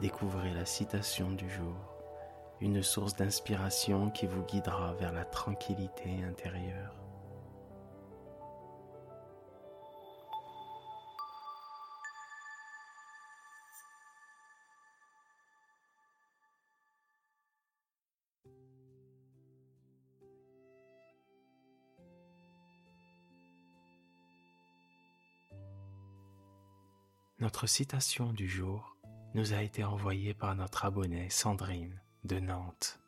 découvrez la citation du jour, une source d'inspiration qui vous guidera vers la tranquillité intérieure. Notre citation du jour nous a été envoyée par notre abonnée Sandrine de Nantes.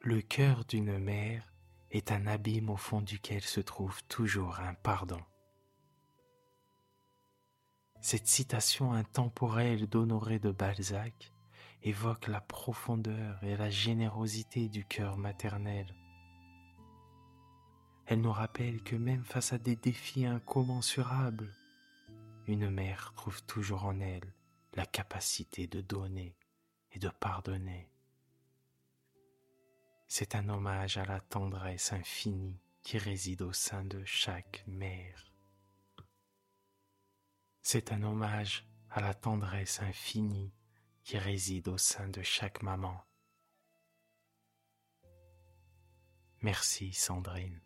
Le cœur d'une mère est un abîme au fond duquel se trouve toujours un pardon. Cette citation intemporelle d'Honoré de Balzac évoque la profondeur et la générosité du cœur maternel. Elle nous rappelle que même face à des défis incommensurables, une mère trouve toujours en elle la capacité de donner et de pardonner. C'est un hommage à la tendresse infinie qui réside au sein de chaque mère. C'est un hommage à la tendresse infinie qui réside au sein de chaque maman. Merci Sandrine.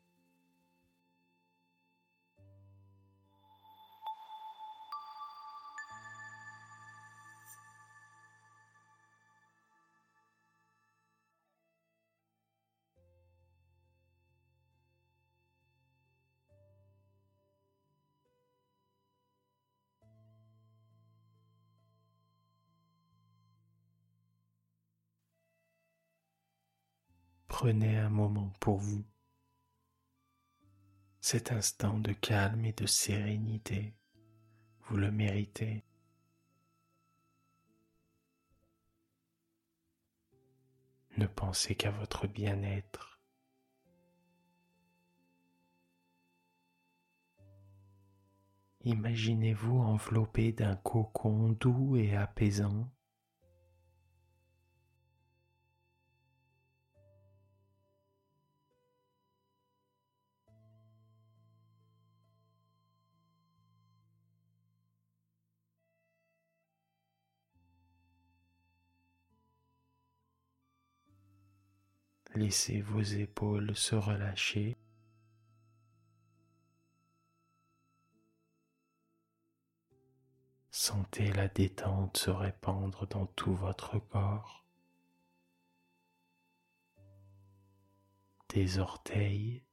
Prenez un moment pour vous. Cet instant de calme et de sérénité, vous le méritez. Ne pensez qu'à votre bien-être. Imaginez-vous enveloppé d'un cocon doux et apaisant Laissez vos épaules se relâcher. Sentez la détente se répandre dans tout votre corps. Des orteils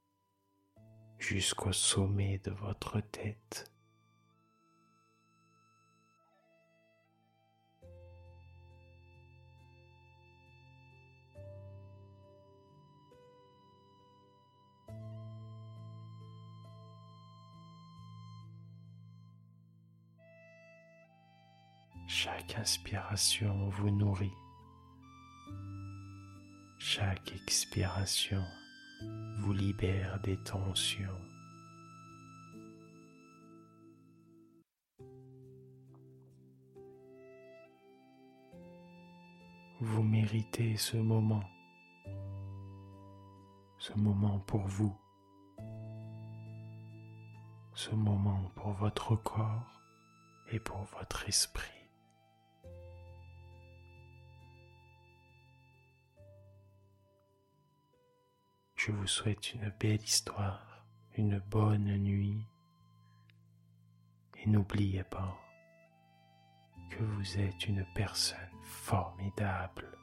jusqu'au sommet de votre tête. Chaque inspiration vous nourrit. Chaque expiration vous libère des tensions. Vous méritez ce moment, ce moment pour vous, ce moment pour votre corps et pour votre esprit. Je vous souhaite une belle histoire, une bonne nuit et n'oubliez pas que vous êtes une personne formidable.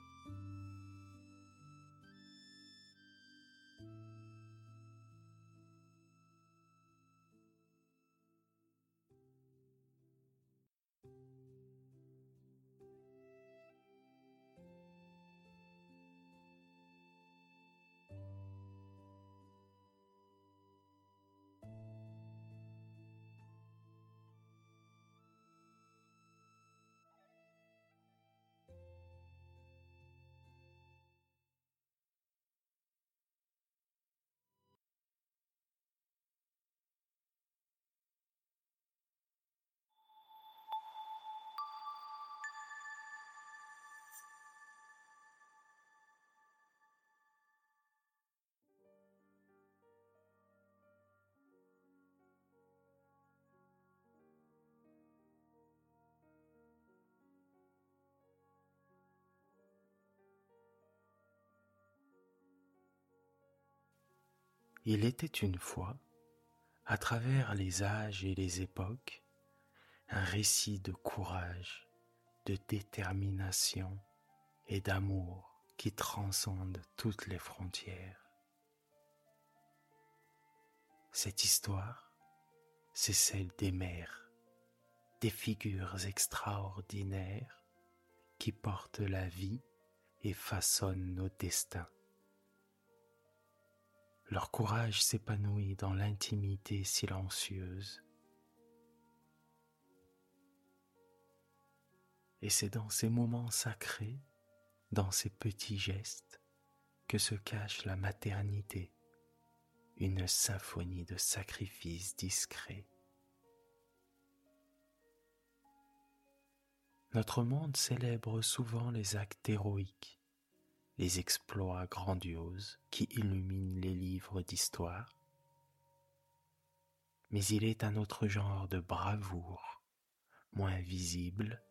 Il était une fois, à travers les âges et les époques, un récit de courage, de détermination et d'amour qui transcende toutes les frontières. Cette histoire, c'est celle des mères, des figures extraordinaires qui portent la vie et façonnent nos destins. Leur courage s'épanouit dans l'intimité silencieuse. Et c'est dans ces moments sacrés, dans ces petits gestes, que se cache la maternité, une symphonie de sacrifices discrets. Notre monde célèbre souvent les actes héroïques, les exploits grandioses qui illuminent les livres d'histoire. Mais il est un autre genre de bravoure, moins visible,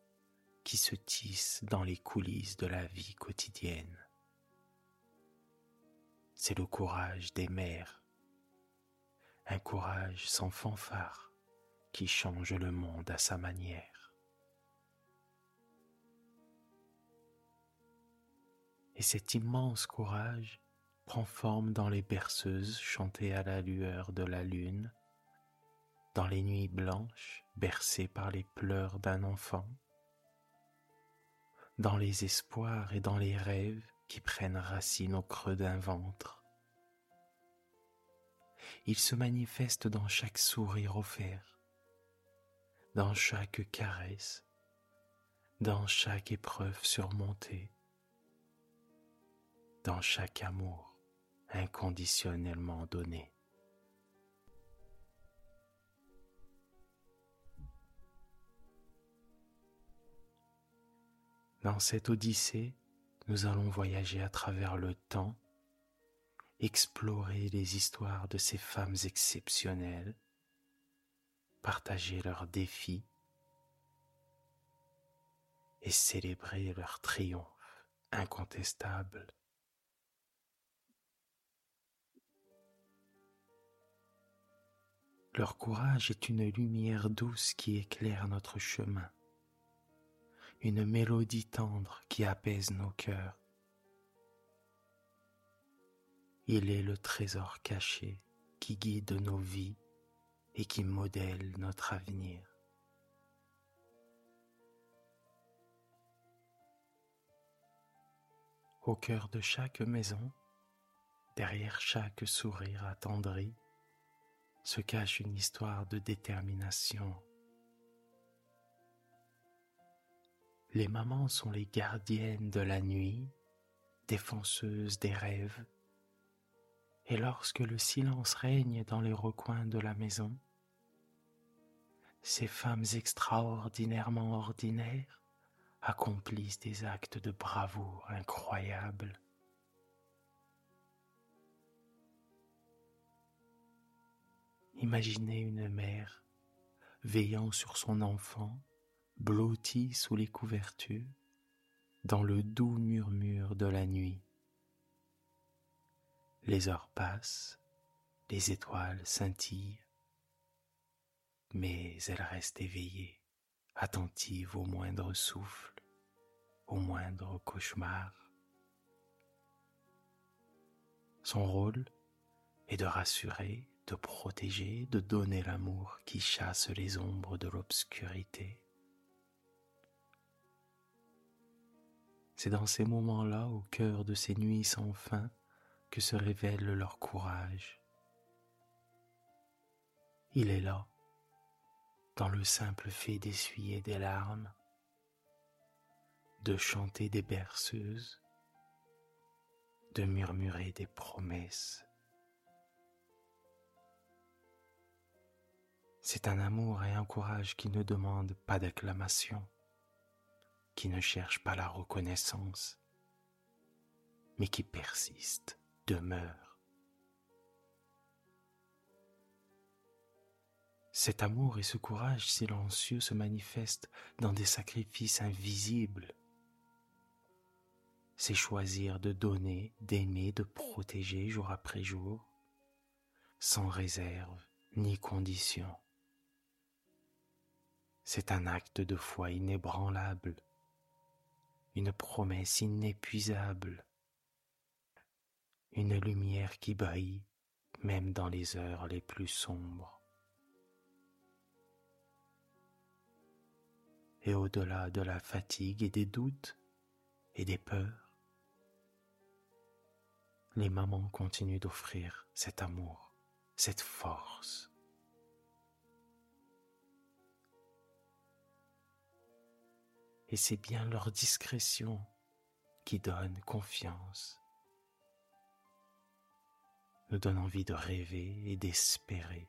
qui se tisse dans les coulisses de la vie quotidienne. C'est le courage des mères, un courage sans fanfare qui change le monde à sa manière. Et cet immense courage prend forme dans les berceuses chantées à la lueur de la lune, dans les nuits blanches bercées par les pleurs d'un enfant, dans les espoirs et dans les rêves qui prennent racine au creux d'un ventre. Il se manifeste dans chaque sourire offert, dans chaque caresse, dans chaque épreuve surmontée, dans chaque amour inconditionnellement donné. Dans cette odyssée, nous allons voyager à travers le temps, explorer les histoires de ces femmes exceptionnelles, partager leurs défis et célébrer leur triomphe incontestable. Leur courage est une lumière douce qui éclaire notre chemin, une mélodie tendre qui apaise nos cœurs. Il est le trésor caché qui guide nos vies et qui modèle notre avenir. Au cœur de chaque maison, derrière chaque sourire attendri, se cache une histoire de détermination. Les mamans sont les gardiennes de la nuit, défenseuses des rêves, et lorsque le silence règne dans les recoins de la maison, ces femmes extraordinairement ordinaires accomplissent des actes de bravoure incroyables. Imaginez une mère veillant sur son enfant, blotti sous les couvertures, dans le doux murmure de la nuit. Les heures passent, les étoiles scintillent, mais elle reste éveillée, attentive au moindre souffle, au moindre cauchemar. Son rôle est de rassurer de protéger, de donner l'amour qui chasse les ombres de l'obscurité. C'est dans ces moments-là, au cœur de ces nuits sans fin, que se révèle leur courage. Il est là, dans le simple fait d'essuyer des larmes, de chanter des berceuses, de murmurer des promesses C'est un amour et un courage qui ne demandent pas d'acclamation, qui ne cherchent pas la reconnaissance, mais qui persistent, demeurent. Cet amour et ce courage silencieux se manifestent dans des sacrifices invisibles. C'est choisir de donner, d'aimer, de protéger jour après jour, sans réserve ni condition. C'est un acte de foi inébranlable, une promesse inépuisable, une lumière qui brille même dans les heures les plus sombres. Et au-delà de la fatigue et des doutes et des peurs, les mamans continuent d'offrir cet amour, cette force. Et c'est bien leur discrétion qui donne confiance, nous donne envie de rêver et d'espérer.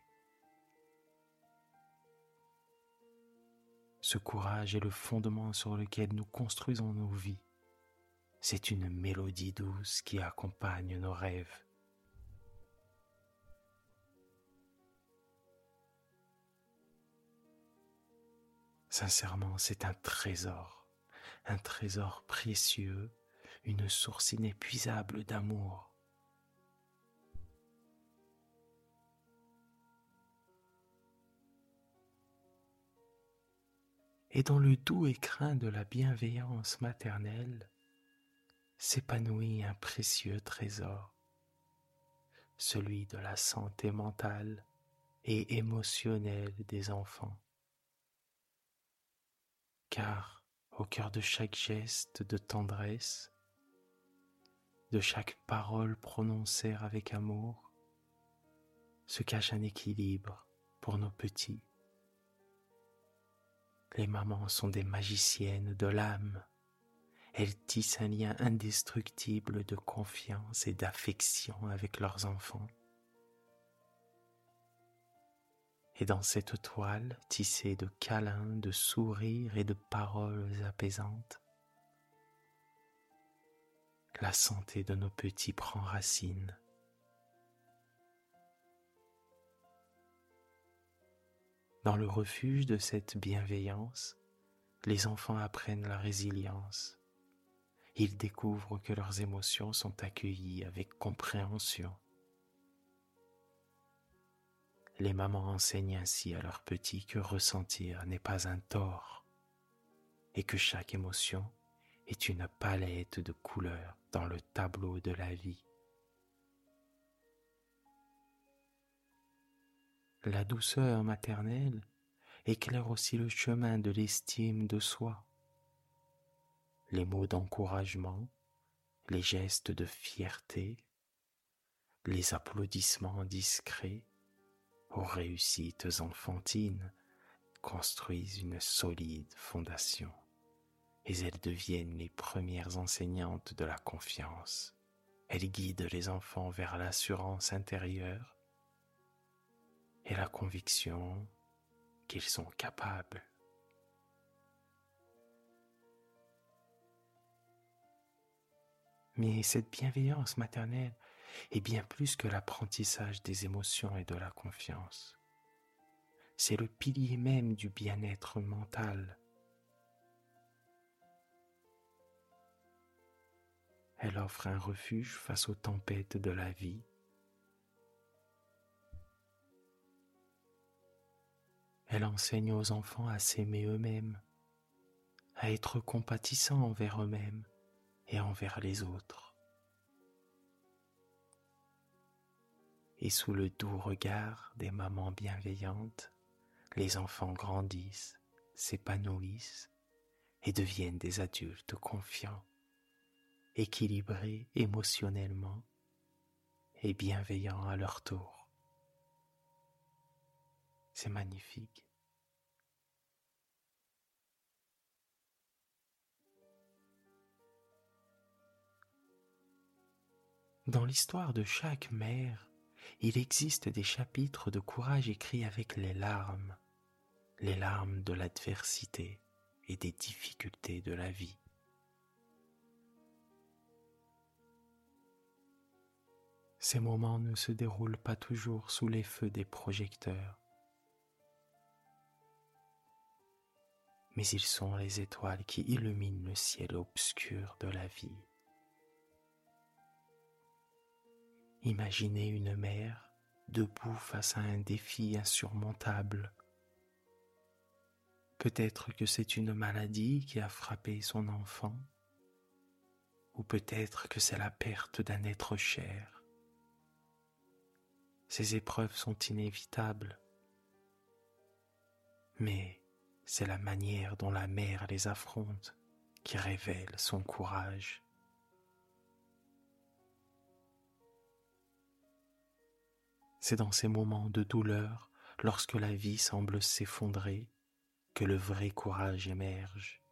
Ce courage est le fondement sur lequel nous construisons nos vies. C'est une mélodie douce qui accompagne nos rêves. Sincèrement, c'est un trésor, un trésor précieux, une source inépuisable d'amour. Et dans le doux écrin de la bienveillance maternelle, s'épanouit un précieux trésor, celui de la santé mentale et émotionnelle des enfants. Car au cœur de chaque geste de tendresse, de chaque parole prononcée avec amour, se cache un équilibre pour nos petits. Les mamans sont des magiciennes de l'âme elles tissent un lien indestructible de confiance et d'affection avec leurs enfants. Et dans cette toile tissée de câlins, de sourires et de paroles apaisantes, la santé de nos petits prend racine. Dans le refuge de cette bienveillance, les enfants apprennent la résilience, ils découvrent que leurs émotions sont accueillies avec compréhension. Les mamans enseignent ainsi à leurs petits que ressentir n'est pas un tort et que chaque émotion est une palette de couleurs dans le tableau de la vie. La douceur maternelle éclaire aussi le chemin de l'estime de soi les mots d'encouragement, les gestes de fierté, les applaudissements discrets aux réussites enfantines construisent une solide fondation et elles deviennent les premières enseignantes de la confiance. Elles guident les enfants vers l'assurance intérieure et la conviction qu'ils sont capables Mais cette bienveillance maternelle est bien plus que l'apprentissage des émotions et de la confiance. C'est le pilier même du bien-être mental. Elle offre un refuge face aux tempêtes de la vie. Elle enseigne aux enfants à s'aimer eux-mêmes, à être compatissants envers eux-mêmes et envers les autres. Et sous le doux regard des mamans bienveillantes, les enfants grandissent, s'épanouissent et deviennent des adultes confiants, équilibrés émotionnellement et bienveillants à leur tour. C'est magnifique. Dans l'histoire de chaque mère, il existe des chapitres de courage écrits avec les larmes, les larmes de l'adversité et des difficultés de la vie. Ces moments ne se déroulent pas toujours sous les feux des projecteurs, mais ils sont les étoiles qui illuminent le ciel obscur de la vie. Imaginez une mère debout face à un défi insurmontable. Peut-être que c'est une maladie qui a frappé son enfant, ou peut-être que c'est la perte d'un être cher. Ces épreuves sont inévitables, mais c'est la manière dont la mère les affronte qui révèle son courage. C'est dans ces moments de douleur, lorsque la vie semble s'effondrer, que le vrai courage émerge.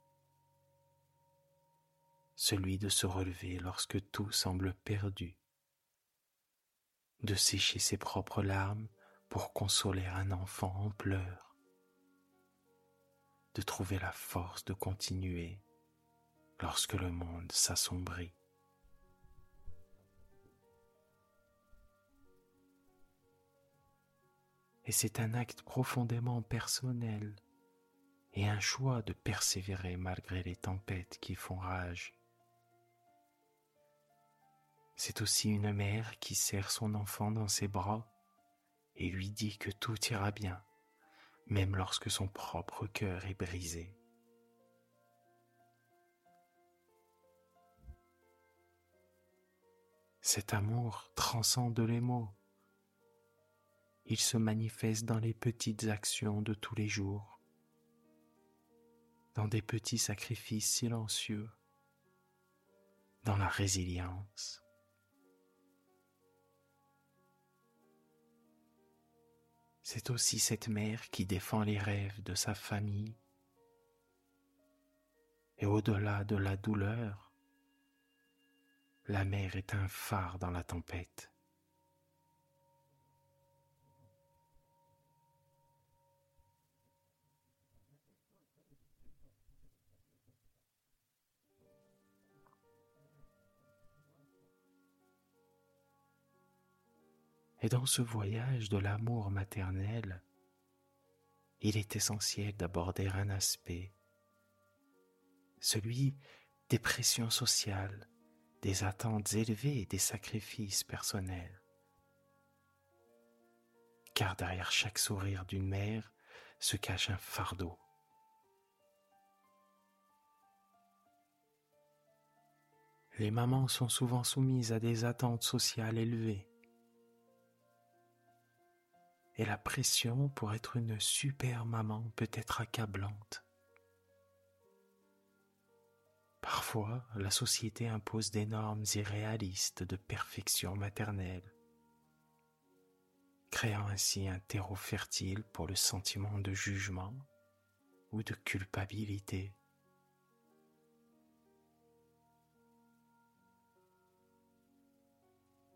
Celui de se relever lorsque tout semble perdu, de sécher ses propres larmes pour consoler un enfant en pleurs, de trouver la force de continuer lorsque le monde s'assombrit. Et c'est un acte profondément personnel et un choix de persévérer malgré les tempêtes qui font rage. C'est aussi une mère qui serre son enfant dans ses bras et lui dit que tout ira bien, même lorsque son propre cœur est brisé. Cet amour transcende les mots. Il se manifeste dans les petites actions de tous les jours, dans des petits sacrifices silencieux, dans la résilience. C'est aussi cette mère qui défend les rêves de sa famille et au-delà de la douleur, la mer est un phare dans la tempête. Et dans ce voyage de l'amour maternel, il est essentiel d'aborder un aspect, celui des pressions sociales, des attentes élevées et des sacrifices personnels. Car derrière chaque sourire d'une mère se cache un fardeau. Les mamans sont souvent soumises à des attentes sociales élevées. Et la pression pour être une super maman peut être accablante. Parfois, la société impose des normes irréalistes de perfection maternelle, créant ainsi un terreau fertile pour le sentiment de jugement ou de culpabilité.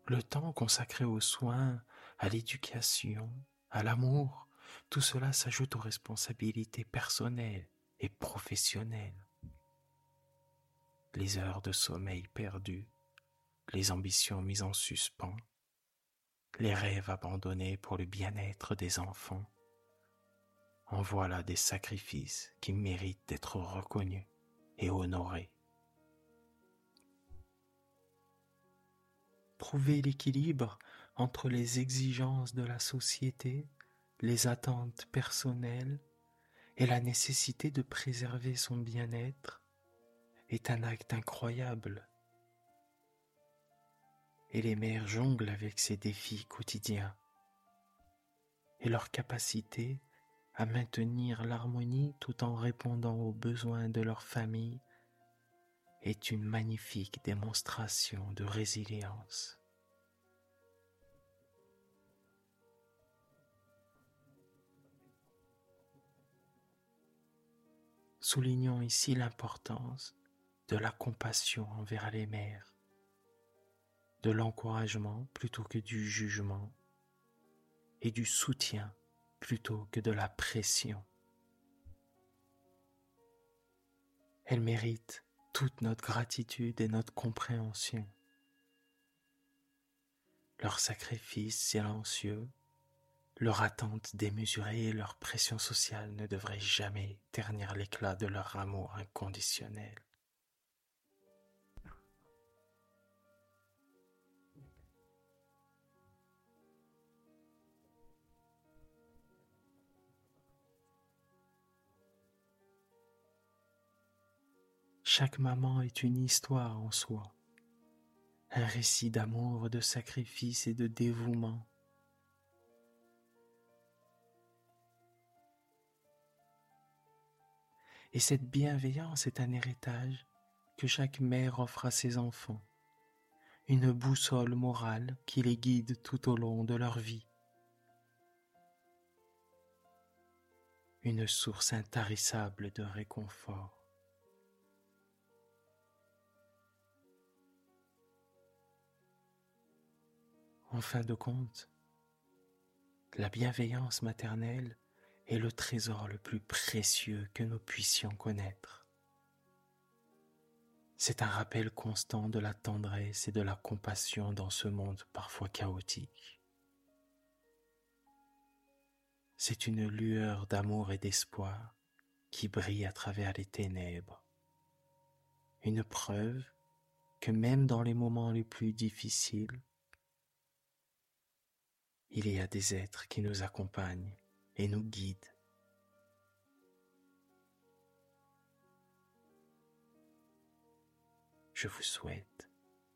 Le temps consacré aux soins, à l'éducation, à l'amour, tout cela s'ajoute aux responsabilités personnelles et professionnelles les heures de sommeil perdues, les ambitions mises en suspens, les rêves abandonnés pour le bien-être des enfants. En voilà des sacrifices qui méritent d'être reconnus et honorés. Trouver l'équilibre entre les exigences de la société, les attentes personnelles et la nécessité de préserver son bien-être est un acte incroyable. Et les mères jonglent avec ces défis quotidiens. Et leur capacité à maintenir l'harmonie tout en répondant aux besoins de leur famille est une magnifique démonstration de résilience. Soulignons ici l'importance de la compassion envers les mères, de l'encouragement plutôt que du jugement, et du soutien plutôt que de la pression. Elles méritent toute notre gratitude et notre compréhension. Leur sacrifice silencieux, leur attente démesurée et leur pression sociale ne devraient jamais ternir l'éclat de leur amour inconditionnel. Chaque maman est une histoire en soi, un récit d'amour, de sacrifice et de dévouement Et cette bienveillance est un héritage que chaque mère offre à ses enfants, une boussole morale qui les guide tout au long de leur vie. une source intarissable de réconfort. En fin de compte, la bienveillance maternelle est le trésor le plus précieux que nous puissions connaître. C'est un rappel constant de la tendresse et de la compassion dans ce monde parfois chaotique. C'est une lueur d'amour et d'espoir qui brille à travers les ténèbres. Une preuve que même dans les moments les plus difficiles, il y a des êtres qui nous accompagnent et nous guident. Je vous souhaite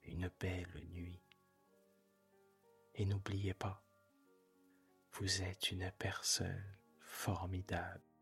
une belle nuit. Et n'oubliez pas, vous êtes une personne formidable.